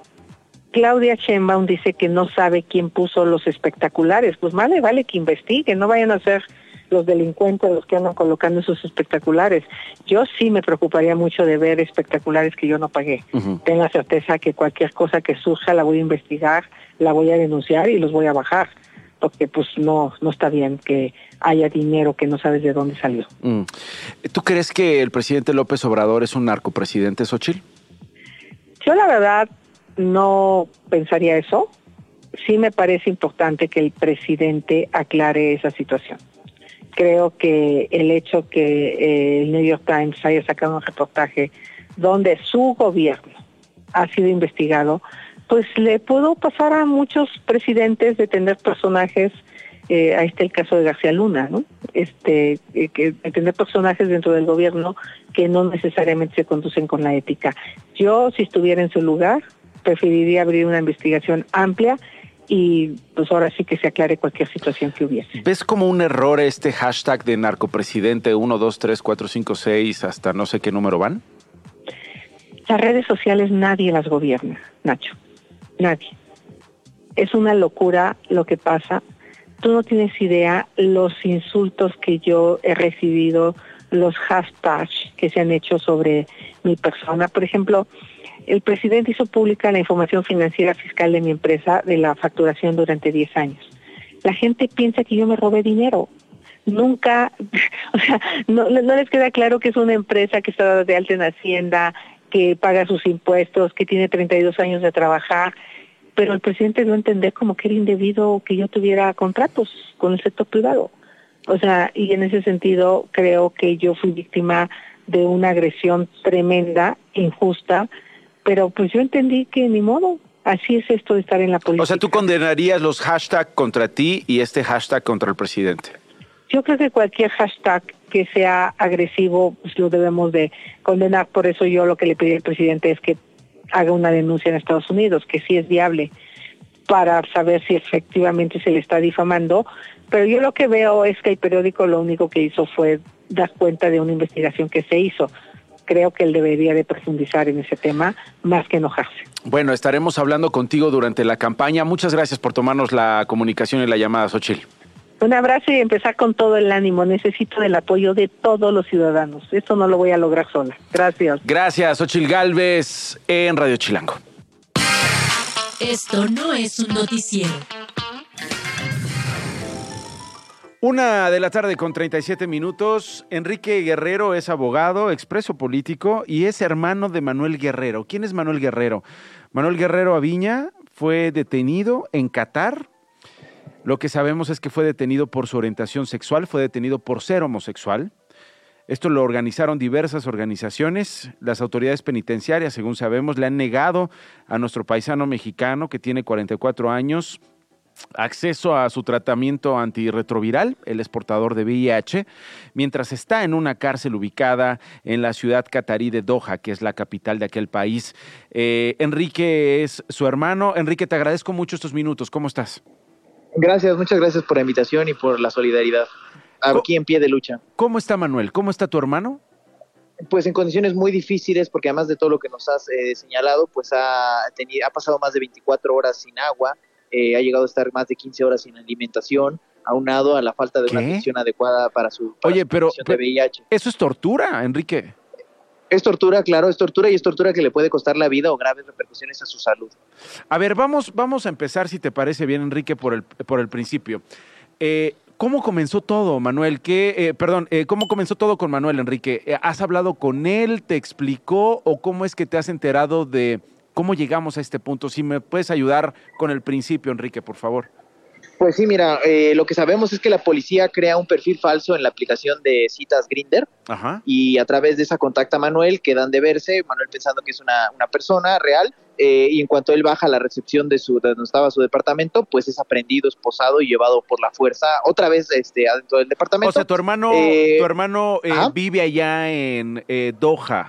Claudia Sheinbaum dice que no sabe quién puso los espectaculares. Pues vale, vale que investigue, no vayan a ser los delincuentes los que andan colocando esos espectaculares. Yo sí me preocuparía mucho de ver espectaculares que yo no pagué. Tengo la certeza que cualquier cosa que surja la voy a investigar, la voy a denunciar y los voy a bajar, porque pues no, no está bien que haya dinero que no sabes de dónde salió. Mm. ¿Tú crees que el presidente López Obrador es un narcopresidente, Xochitl? Yo la verdad no pensaría eso. Sí me parece importante que el presidente aclare esa situación. Creo que el hecho que eh, el New York Times haya sacado un reportaje donde su gobierno ha sido investigado, pues le pudo pasar a muchos presidentes de tener personajes, eh, ahí está el caso de García Luna, ¿no? Este, eh, que, tener personajes dentro del gobierno que no necesariamente se conducen con la ética. Yo, si estuviera en su lugar, preferiría abrir una investigación amplia y pues ahora sí que se aclare cualquier situación que hubiese. ¿Ves como un error este hashtag de narcopresidente 1, 2, 3, 4, 5, 6 hasta no sé qué número van? Las redes sociales nadie las gobierna, Nacho. Nadie. Es una locura lo que pasa. Tú no tienes idea los insultos que yo he recibido, los hashtags que se han hecho sobre mi persona. Por ejemplo, el presidente hizo pública la información financiera fiscal de mi empresa de la facturación durante 10 años. La gente piensa que yo me robé dinero. Nunca, o sea, no, les queda claro que es una empresa que está de alta en Hacienda, que paga sus impuestos, que tiene 32 años de trabajar, pero el presidente no entender como que era indebido que yo tuviera contratos con el sector privado. O sea, y en ese sentido creo que yo fui víctima de una agresión tremenda, injusta, pero pues yo entendí que ni modo, así es esto de estar en la política. O sea, tú condenarías los hashtags contra ti y este hashtag contra el presidente. Yo creo que cualquier hashtag que sea agresivo pues lo debemos de condenar, por eso yo lo que le pedí al presidente es que haga una denuncia en Estados Unidos, que sí es viable para saber si efectivamente se le está difamando, pero yo lo que veo es que el periódico lo único que hizo fue dar cuenta de una investigación que se hizo creo que él debería de profundizar en ese tema más que enojarse. Bueno, estaremos hablando contigo durante la campaña. Muchas gracias por tomarnos la comunicación y la llamada, Xochil. Un abrazo y empezar con todo el ánimo. Necesito el apoyo de todos los ciudadanos. Esto no lo voy a lograr sola. Gracias. Gracias, Xochil Galvez, en Radio Chilango. Esto no es un noticiero. Una de la tarde con 37 minutos. Enrique Guerrero es abogado, expreso político y es hermano de Manuel Guerrero. ¿Quién es Manuel Guerrero? Manuel Guerrero Aviña fue detenido en Qatar. Lo que sabemos es que fue detenido por su orientación sexual, fue detenido por ser homosexual. Esto lo organizaron diversas organizaciones. Las autoridades penitenciarias, según sabemos, le han negado a nuestro paisano mexicano que tiene 44 años acceso a su tratamiento antirretroviral, el exportador de VIH, mientras está en una cárcel ubicada en la ciudad catarí de Doha, que es la capital de aquel país. Eh, Enrique es su hermano. Enrique, te agradezco mucho estos minutos. ¿Cómo estás? Gracias, muchas gracias por la invitación y por la solidaridad. Aquí en pie de lucha. ¿Cómo está Manuel? ¿Cómo está tu hermano? Pues en condiciones muy difíciles, porque además de todo lo que nos has eh, señalado, pues ha, tenido, ha pasado más de 24 horas sin agua, eh, ha llegado a estar más de 15 horas sin alimentación, aunado a la falta de una atención adecuada para su Oye, pero, de VIH. Eso es tortura, Enrique. Es tortura, claro, es tortura y es tortura que le puede costar la vida o graves repercusiones a su salud. A ver, vamos, vamos a empezar, si te parece bien, Enrique, por el, por el principio. Eh, ¿Cómo comenzó todo, Manuel? ¿Qué, eh, perdón, ¿cómo comenzó todo con Manuel, Enrique? ¿Has hablado con él? ¿Te explicó? ¿O cómo es que te has enterado de, ¿Cómo llegamos a este punto? Si me puedes ayudar con el principio, Enrique, por favor. Pues sí, mira, eh, lo que sabemos es que la policía crea un perfil falso en la aplicación de citas Grinder y a través de esa contacta a Manuel, quedan de verse, Manuel pensando que es una, una persona real, eh, y en cuanto él baja a la recepción de su de donde estaba su departamento, pues es aprendido, esposado y llevado por la fuerza otra vez este adentro del departamento. O sea, tu hermano, Eh, tu hermano eh, vive allá en eh, Doha.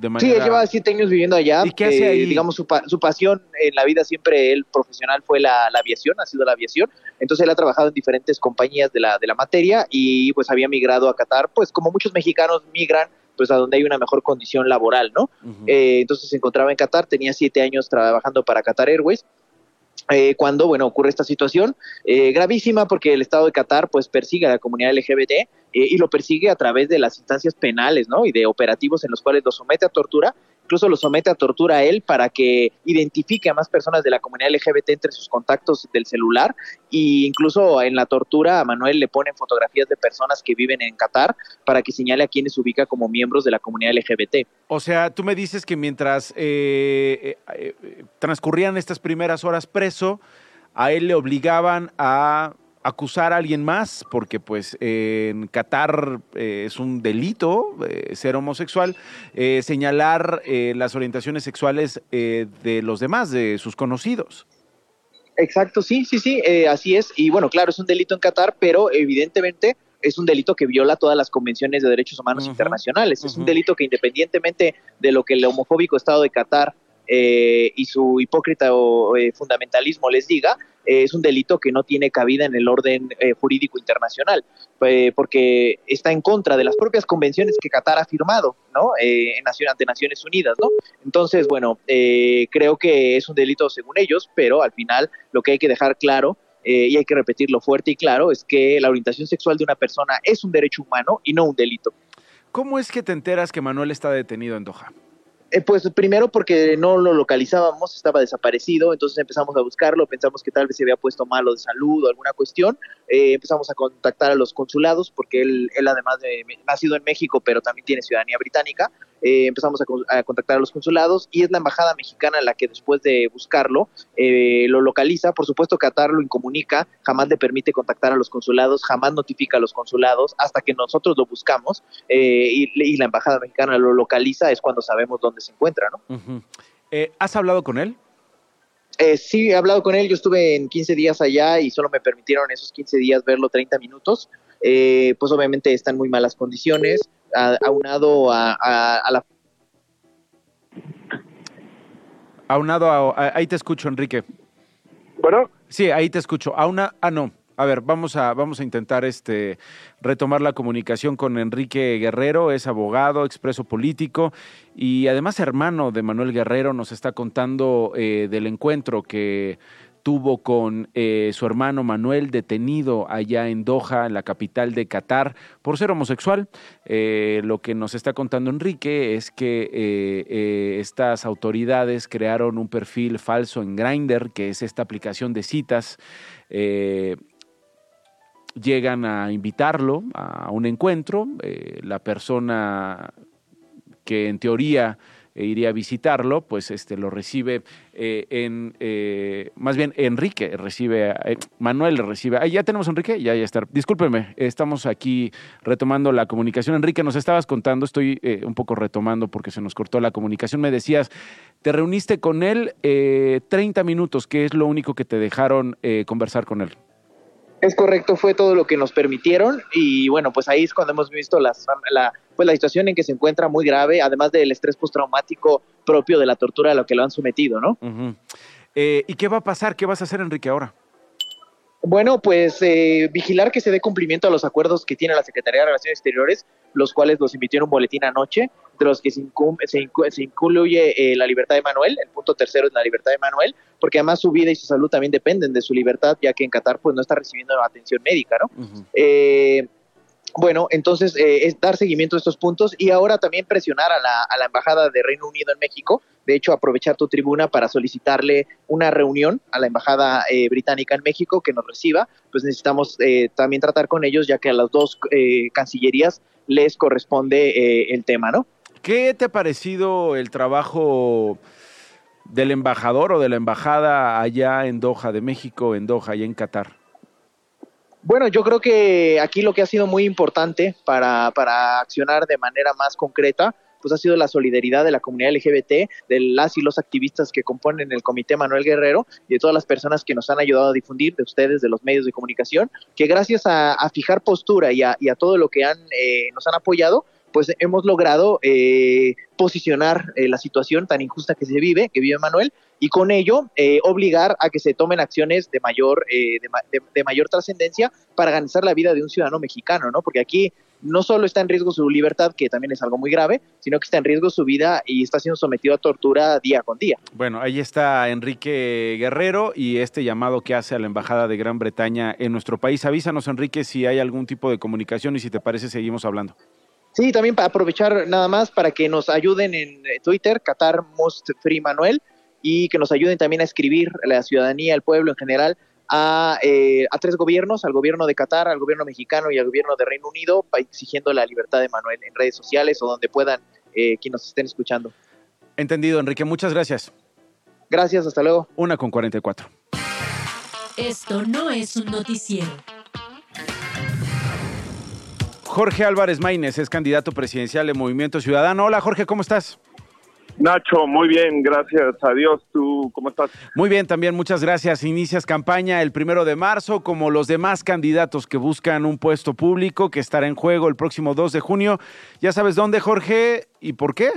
De Sí, él lleva siete años viviendo allá. ¿Y qué hace Eh, ahí? Digamos, su, pa- su pasión en la vida siempre, él profesional, fue la, la aviación, ha sido la aviación. Entonces, él ha trabajado en diferentes compañías de la, de la materia y pues había migrado a Qatar, pues como muchos mexicanos migran, pues a donde hay una mejor condición laboral, ¿no? Eh, entonces se encontraba en Qatar, tenía siete años trabajando para Qatar Airways. eh, cuando, bueno, ocurre esta situación eh, gravísima porque el Estado de Qatar, pues, persigue a la comunidad LGBT eh, y lo persigue a través de las instancias penales, ¿no? Y de operativos en los cuales lo somete a tortura, incluso lo somete a tortura a él para que identifique a más personas de la comunidad LGBT entre sus contactos del celular y incluso en la tortura a Manuel le ponen fotografías de personas que viven en Qatar para que señale a quienes ubica como miembros de la comunidad LGBT. O sea, tú me dices que mientras eh, eh, eh, transcurrían estas primeras horas preso, a él le obligaban a acusar a alguien más, porque pues eh, en Qatar eh, es un delito eh, ser homosexual, eh, señalar eh, las orientaciones sexuales eh, de los demás, de sus conocidos. Exacto, sí, sí, sí, así es. Y bueno, claro, es un delito en Qatar, pero evidentemente es un delito que viola todas las convenciones de derechos humanos internacionales. Es un delito que independientemente de lo que el homofóbico Estado de Qatar eh, y su hipócrita o eh, fundamentalismo les diga, eh, es un delito que no tiene cabida en el orden jurídico internacional, porque está en contra de las propias convenciones que Qatar ha firmado, ¿no? Ante Naciones Unidas. Entonces, bueno, creo que es un delito según ellos, pero al final lo que hay que dejar claro y hay que repetirlo fuerte y claro es que la orientación sexual de una persona es un derecho humano y no un delito. ¿Cómo es que te enteras que Manuel está detenido en Doha? Eh, pues primero porque no lo localizábamos, estaba desaparecido, entonces empezamos a buscarlo, pensamos que tal vez se había puesto malo de salud o alguna cuestión, eh, empezamos a contactar a los consulados porque él, él además de nacido en México pero también tiene ciudadanía británica, eh, empezamos a, con- a contactar a los consulados y es la embajada mexicana la que después de buscarlo eh, lo localiza, por supuesto Qatar lo incomunica, jamás le permite contactar a los consulados, jamás notifica a los consulados hasta que nosotros lo buscamos eh, y, y la embajada mexicana lo localiza es cuando sabemos dónde se encuentra, ¿no? Ujú. Eh, ¿Has hablado con él? Eh, sí, he hablado con él, yo estuve en 15 días allá y solo me permitieron esos 15 días verlo 30 minutos. Eh, pues obviamente está en muy malas condiciones, a- aunado a, a- a la... Aunado a, a- ahí te escucho, Enrique. Bueno. Sí, ahí te escucho. Auna, ah, no. A ver, vamos a, vamos a intentar este, retomar la comunicación con Enrique Guerrero, es abogado, expreso político y además hermano de Manuel Guerrero, nos está contando eh, del encuentro que tuvo con eh, su hermano Manuel detenido allá en Doha, en la capital de Qatar, por ser homosexual. Eh, lo que nos está contando Enrique es que eh, estas autoridades crearon un perfil falso en Grindr, que es esta aplicación de citas. llegan a invitarlo a un encuentro, la persona que en teoría eh, iría a visitarlo, pues este lo recibe eh, en, eh, más bien Enrique recibe, eh, Manuel recibe, ah, ya tenemos a Enrique, ya, ya está, discúlpeme, estamos aquí retomando la comunicación. Enrique, nos estabas contando, estoy eh, un poco retomando porque se nos cortó la comunicación, me decías, te reuniste con él eh, 30 minutos, que es lo único que te dejaron eh, conversar con él. Es correcto, fue todo lo que nos permitieron y bueno, pues ahí es cuando hemos visto las, la, pues la situación en que se encuentra muy grave, además del estrés postraumático propio de la tortura a lo que lo han sometido, ¿no? Eh, ¿Y qué va a pasar? ¿Qué vas a hacer, Enrique, ahora? Bueno, pues eh, vigilar que se dé cumplimiento a los acuerdos que tiene la Secretaría de Relaciones Exteriores, los cuales los invitó en un boletín anoche, de los que se, incum- se, incu- se incluye eh, la libertad de Manuel, el punto tercero es la libertad de Manuel, porque además su vida y su salud también dependen de su libertad, ya que en Qatar pues no está recibiendo atención médica, ¿no? Eh, bueno, entonces eh, es dar seguimiento a estos puntos y ahora también presionar a la, a la Embajada de Reino Unido en México. De hecho, aprovechar tu tribuna para solicitarle una reunión a la Embajada eh, Británica en México que nos reciba. Pues necesitamos eh, también tratar con ellos, ya que a las dos eh, cancillerías les corresponde eh, el tema, ¿no? ¿Qué te ha parecido el trabajo del embajador o de la embajada allá en Doha, de México, en Doha, y en Qatar? Bueno, yo creo que aquí lo que ha sido muy importante para, para accionar de manera más concreta pues ha sido la solidaridad de la comunidad LGBT, de las y los activistas que componen el Comité Manuel Guerrero y de todas las personas que nos han ayudado a difundir, de ustedes, de los medios de comunicación, que gracias a, fijar postura y a, todo lo que han, eh, nos han apoyado, pues hemos logrado eh, posicionar eh, la situación tan injusta que se vive, que vive Manuel, y con ello eh, obligar a que se tomen acciones de mayor, de, mayor trascendencia para garantizar la vida de un ciudadano mexicano, ¿no? Porque aquí no solo está en riesgo su libertad, que también es algo muy grave, sino que está en riesgo su vida y está siendo sometido a tortura día con día. Bueno, ahí está Enrique Guerrero y este llamado que hace a la Embajada de Gran Bretaña en nuestro país. Avísanos, Enrique, si hay algún tipo de comunicación y si te parece, seguimos hablando. Sí, también para aprovechar nada más para que nos ayuden en eh, Twitter, Qatar Most Free Manuel, y que nos ayuden también a escribir a la ciudadanía, al pueblo en general, a, eh, a, tres gobiernos, al gobierno de Qatar, al gobierno mexicano y al gobierno de Reino Unido, exigiendo la libertad de Manuel en redes sociales o donde puedan eh, quienes nos estén escuchando. Entendido, Enrique. Muchas gracias. Gracias, hasta luego. Una con 44. Esto no es un noticiero. Jorge Álvarez Maínez es candidato presidencial de Movimiento Ciudadano. Hola Jorge, ¿cómo estás? Nacho, muy bien, gracias a Dios. ¿Tú cómo estás? Muy bien, también muchas gracias. Inicias campaña el primero de marzo, como los demás candidatos que buscan un puesto público que estará en juego el próximo 2 de junio. ¿Ya sabes dónde, Jorge, y por qué?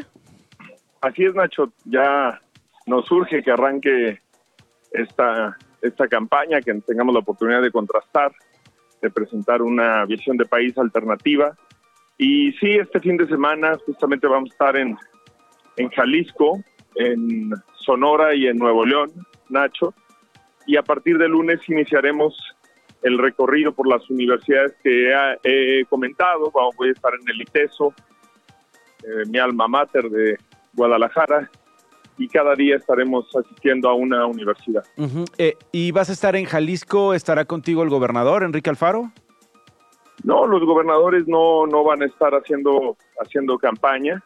Así es, Nacho. Ya nos urge que arranque esta, esta campaña, que tengamos la oportunidad de contrastar de presentar una visión de país alternativa. Y sí, este fin de semana justamente vamos a estar en, en Jalisco, en Sonora y en Nuevo León, Nacho. Y a partir de lunes iniciaremos el recorrido por las universidades que he, comentado. Vamos, voy a estar en el ITESO, eh, mi alma mater de Guadalajara, y cada día estaremos asistiendo a una universidad. Eh, ¿Y vas a estar en Jalisco? ¿Estará contigo el gobernador, Enrique Alfaro? No, los gobernadores no, no van a estar haciendo, haciendo campaña.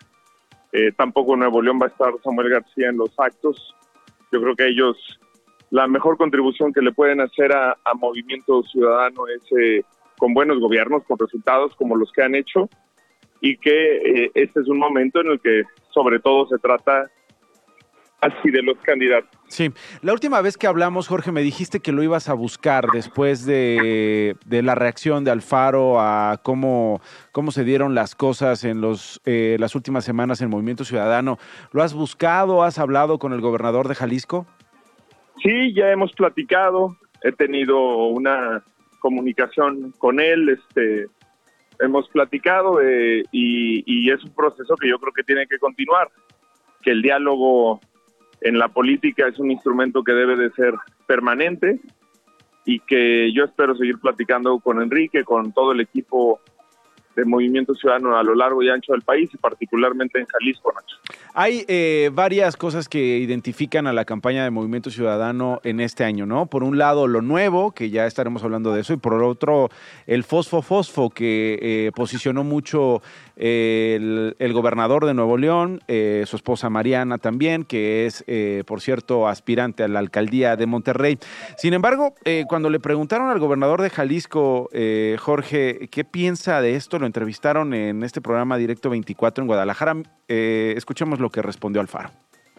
Eh, tampoco en Nuevo León va a estar Samuel García en los actos. Yo creo que ellos, la mejor contribución que le pueden hacer a, Movimiento Ciudadano es eh, con buenos gobiernos, con resultados como los que han hecho, y que este es un momento en el que sobre todo se trata así de los candidatos. Sí, la última vez que hablamos, Jorge, me dijiste que lo ibas a buscar después de, la reacción de Alfaro a cómo, cómo se dieron las cosas en los, eh, las últimas semanas en Movimiento Ciudadano. ¿Lo has buscado? ¿Has hablado con el gobernador de Jalisco? Sí, ya hemos platicado. He tenido una comunicación con él. Este, hemos platicado eh, y, y es un proceso que yo creo que tiene que continuar. Que el diálogo en la política es un instrumento que debe de ser permanente y que yo espero seguir platicando con Enrique, con todo el equipo de Movimiento Ciudadano a lo largo y ancho del país y particularmente en Jalisco, Nacho. Hay eh, varias cosas que identifican a la campaña de Movimiento Ciudadano en este año, ¿no? Por un lado, lo nuevo, que ya estaremos hablando de eso, y por otro, el fosfo-fosfo, que eh, posicionó mucho el, gobernador de Nuevo León, eh, su esposa Mariana también, que es, eh, por cierto, aspirante a la alcaldía de Monterrey. Sin embargo, eh, cuando le preguntaron al gobernador de Jalisco, Jorge, ¿qué piensa de esto? Entrevistaron en este programa Directo 24 en Guadalajara. escuchemos lo que respondió Alfaro.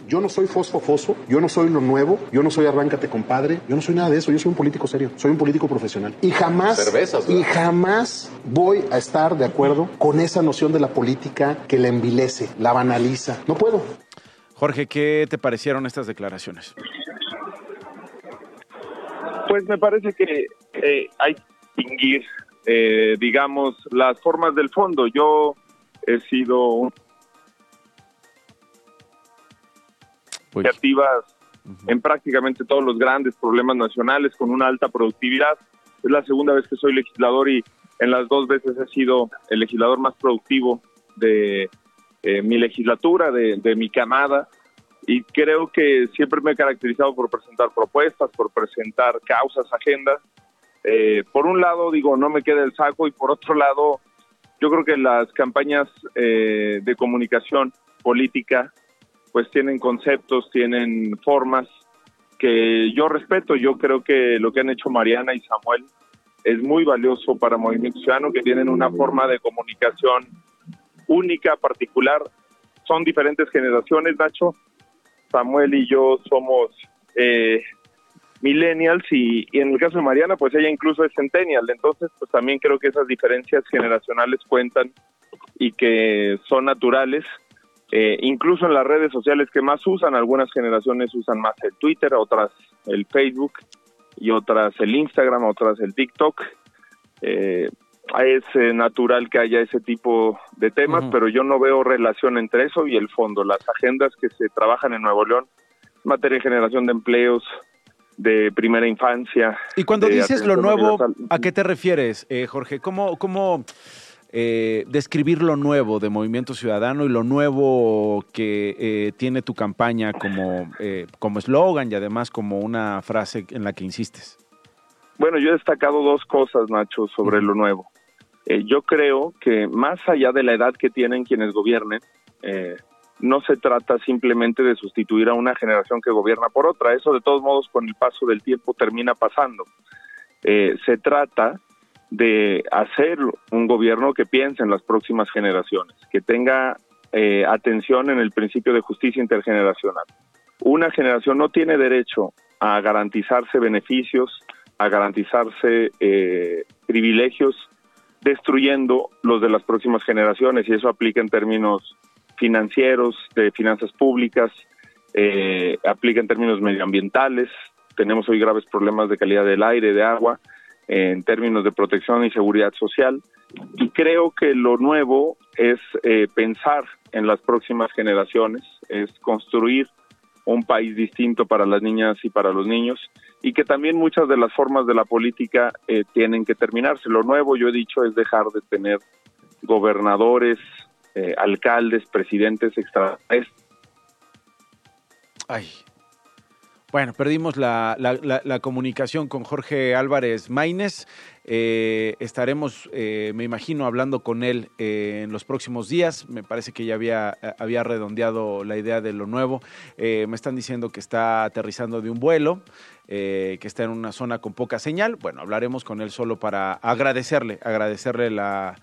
Yo no soy fosfofoso, yo no soy lo nuevo, yo no soy arráncate compadre, yo no soy nada de eso, yo soy un político serio, soy un político profesional. Y jamás, y jamás voy a estar de acuerdo con esa noción de la política que la envilece, la banaliza. No puedo. Jorge, ¿qué te parecieron estas declaraciones? Pues me parece que hay que distinguir, eh, digamos, las formas del fondo. Yo he sido un iniciativas en prácticamente todos los grandes problemas nacionales con una alta productividad. Es la segunda vez que soy legislador y en las dos veces he sido el legislador más productivo de eh, mi legislatura, de, mi camada. Y creo que siempre me he caracterizado por presentar propuestas, por presentar causas, agendas. Eh, por un lado, digo, no me queda el saco y por otro lado, yo creo que las campañas eh, de comunicación política pues tienen conceptos, tienen formas que yo respeto. Yo creo que lo que han hecho Mariana y Samuel es muy valioso para Movimiento Ciudadano, que tienen una forma de comunicación única, particular, son diferentes generaciones, Nacho. Samuel y yo somos eh, millennials y, y, en el caso de Mariana, pues ella incluso es centennial. Entonces, pues también creo que esas diferencias generacionales cuentan y que son naturales. Eh, incluso en las redes sociales que más usan, algunas generaciones usan más el Twitter, otras el Facebook y otras el Instagram, otras el TikTok. Eh, es eh, natural que haya ese tipo de temas, pero yo no veo relación entre eso y el fondo. Las agendas que se trabajan en Nuevo León, materia de generación de empleos, de primera infancia. Y cuando dices lo nuevo, ¿a qué te refieres, eh, Jorge? ¿Cómo, cómo eh, describir lo nuevo de Movimiento Ciudadano y lo nuevo que eh, tiene tu campaña como como eslogan y además como una frase en la que insistes? Bueno, yo he destacado dos cosas, Nacho, sobre lo nuevo. yo creo que más allá de la edad que tienen quienes gobiernen, no se trata simplemente de sustituir a una generación que gobierna por otra. Eso de todos modos con el paso del tiempo termina pasando. Eh, se trata de hacer un gobierno que piense en las próximas generaciones, que tenga eh, atención en el principio de justicia intergeneracional. Una generación no tiene derecho a garantizarse beneficios, a garantizarse eh, privilegios, destruyendo los de las próximas generaciones, y eso aplica en términos financieros, de finanzas públicas, eh, aplica en términos medioambientales. Tenemos hoy graves problemas de calidad del aire, de agua, en términos de protección y seguridad social. Y creo que lo nuevo es eh, pensar en las próximas generaciones, es construir un país distinto para las niñas y para los niños y que también muchas de las formas de la política eh, tienen que terminarse. Lo nuevo, yo he dicho, es dejar de tener gobernadores, eh, alcaldes, presidentes extra. Ay. Bueno, perdimos la, la, comunicación con Jorge Álvarez Maínez. Eh, estaremos, eh, me imagino, hablando con él en los próximos días. Me parece que ya había, había redondeado la idea de lo nuevo. me están diciendo que está aterrizando de un vuelo, que está en una zona con poca señal. Bueno, hablaremos con él solo para agradecerle, agradecerle la,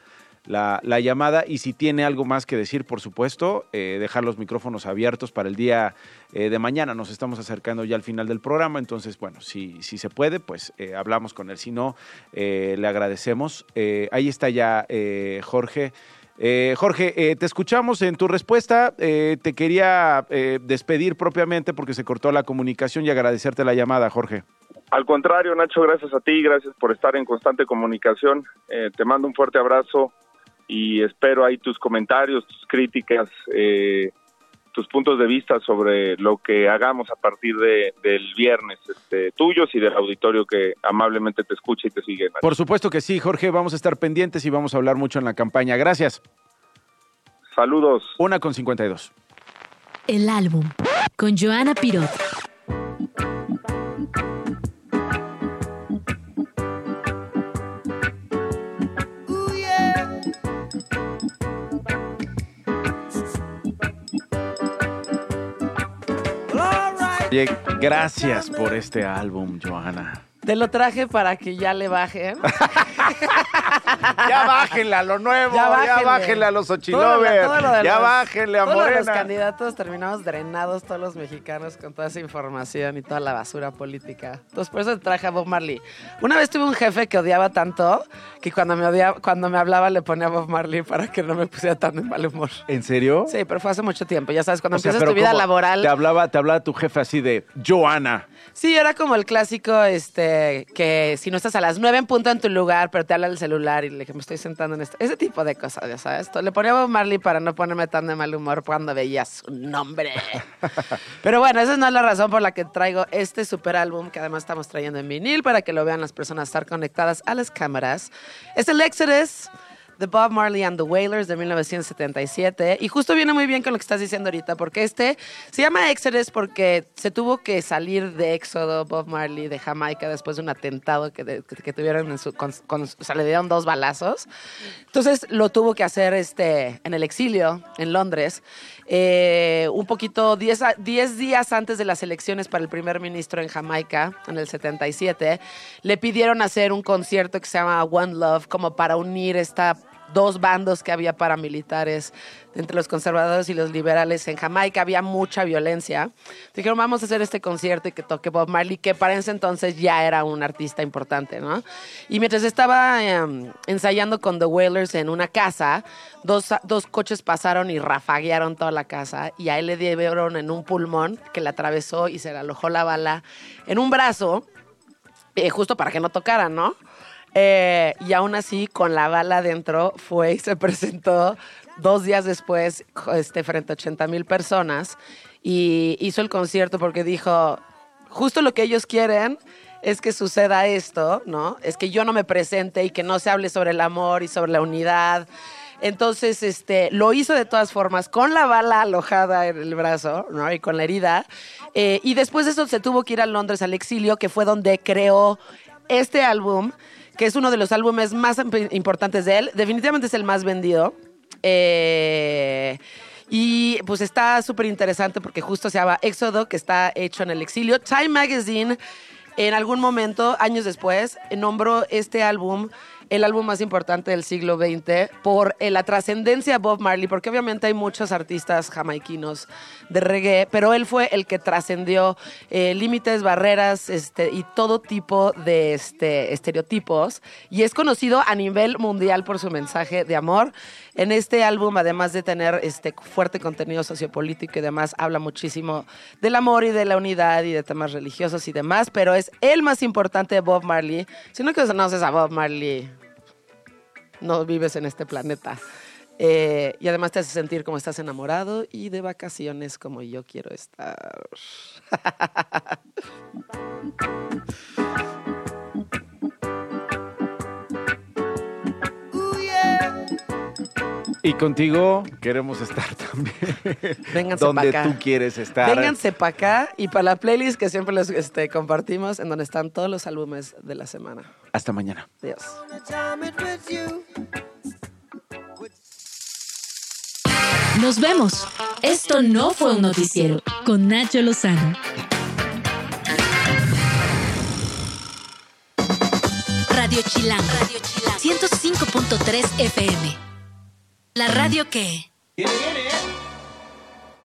la, llamada y si tiene algo más que decir, por supuesto, eh, dejar los micrófonos abiertos para el día eh, de mañana. Nos estamos acercando ya al final del programa, entonces, bueno, si, si se puede, pues eh, hablamos con él. Si no, le agradecemos. ahí está ya Jorge. Jorge, te escuchamos en tu respuesta. te quería despedir propiamente porque se cortó la comunicación y agradecerte la llamada, Jorge. Al contrario, Nacho, gracias a ti, gracias por estar en constante comunicación. te mando un fuerte abrazo y espero ahí tus comentarios, tus críticas, eh, tus puntos de vista sobre lo que hagamos a partir de, del viernes, este, tuyos y del auditorio que amablemente te escucha y te sigue. Por supuesto que sí, Jorge, vamos a estar pendientes y vamos a hablar mucho en la campaña. Gracias. Saludos. Una con 52. El álbum con Joana Pirot. Gracias por este álbum, Johanna. Te lo traje para que ya le bajen. ya bájenle a lo nuevo, ya bájenle, a los Ochilovers, ya bájenle a Morena. Todos los candidatos terminamos drenados, todos los mexicanos, con toda esa información y toda la basura política. Entonces, por eso te traje a Bob Marley. Una vez tuve un jefe que odiaba tanto que cuando me, odiaba, cuando me hablaba le ponía a Bob Marley para que no me pusiera tan en mal humor. ¿En serio? Sí, pero fue hace mucho tiempo. Ya sabes, cuando empiezas tu vida laboral... Te hablaba, te hablaba tu jefe así de, Joana. Sí, era como el clásico, este, que si no estás a las nueve en punto en tu lugar, pero te habla el celular y le dije, me estoy sentando en esto. Ese tipo de cosas, ya sabes. Le ponía a Marley para no ponerme tan de mal humor cuando veía su nombre. pero bueno, esa no es la razón por la que traigo este super álbum que además estamos trayendo en vinil para que lo vean las personas estar conectadas a las cámaras. Es el Exodus. The Bob Marley and the Wailers de 1977. Y justo viene muy bien con lo que estás diciendo ahorita, porque este se llama Exodus porque se tuvo que salir de Éxodo Bob Marley de Jamaica después de un atentado que, que, tuvieron en su. Con, o sea, le dieron dos balazos. Entonces lo tuvo que hacer este, en el exilio, en Londres. Eh, un poquito, 10 días antes de las elecciones para el primer ministro en Jamaica, en el 77, le pidieron hacer un concierto que se llama One Love, como para unir esta dos bandos que había paramilitares entre los conservadores y los liberales en Jamaica, había mucha violencia. Dijeron, vamos a hacer este concierto y que toque Bob Marley, que para ese entonces ya era un artista importante, ¿no? Y mientras estaba em, ensayando con The Wailers en una casa, dos, dos coches pasaron y rafaguearon toda la casa y a él le dieron en un pulmón que le atravesó y se le alojó la bala en un brazo, eh, justo para que no tocara, ¿no? Eh, y aún así, con la bala adentro, fue y se presentó dos días después este, frente a 80 mil personas y hizo el concierto porque dijo, justo lo que ellos quieren es que suceda esto, ¿no? Es que yo no me presente y que no se hable sobre el amor y sobre la unidad. Entonces, este, lo hizo de todas formas, con la bala alojada en el brazo, ¿no? Y con la herida. Eh, y después de eso se tuvo que ir a Londres al exilio, que fue donde creó este álbum, que es uno de los álbumes más importantes de él. Definitivamente es el más vendido. Eh, y pues está súper interesante porque justo se llama Éxodo, que está hecho en el exilio. Time Magazine, en algún momento, años después, nombró este álbum el álbum más importante del siglo XX por eh, la trascendencia de Bob Marley, porque obviamente hay muchos artistas jamaiquinos de reggae, pero él fue el que trascendió eh, límites, barreras este, y todo tipo de este, estereotipos y es conocido a nivel mundial por su mensaje de amor. En este álbum, además de tener este fuerte contenido sociopolítico y demás, habla muchísimo del amor y de la unidad y de temas religiosos y demás, pero es el más importante de Bob Marley. Si no conoces a Bob Marley, no vives en este planeta. Eh, y además te hace sentir como estás enamorado y de vacaciones como yo quiero estar. Y contigo queremos estar también. Vénganse donde para acá. tú quieres estar. Vénganse para acá y para la playlist que siempre les este, compartimos, en donde están todos los álbumes de la semana. Hasta mañana. Adiós. Nos vemos. Esto no fue un noticiero con Nacho Lozano. Radio Chilán. Radio Chilán. 105.3 FM. La radio que... Viene, viene, ¿eh?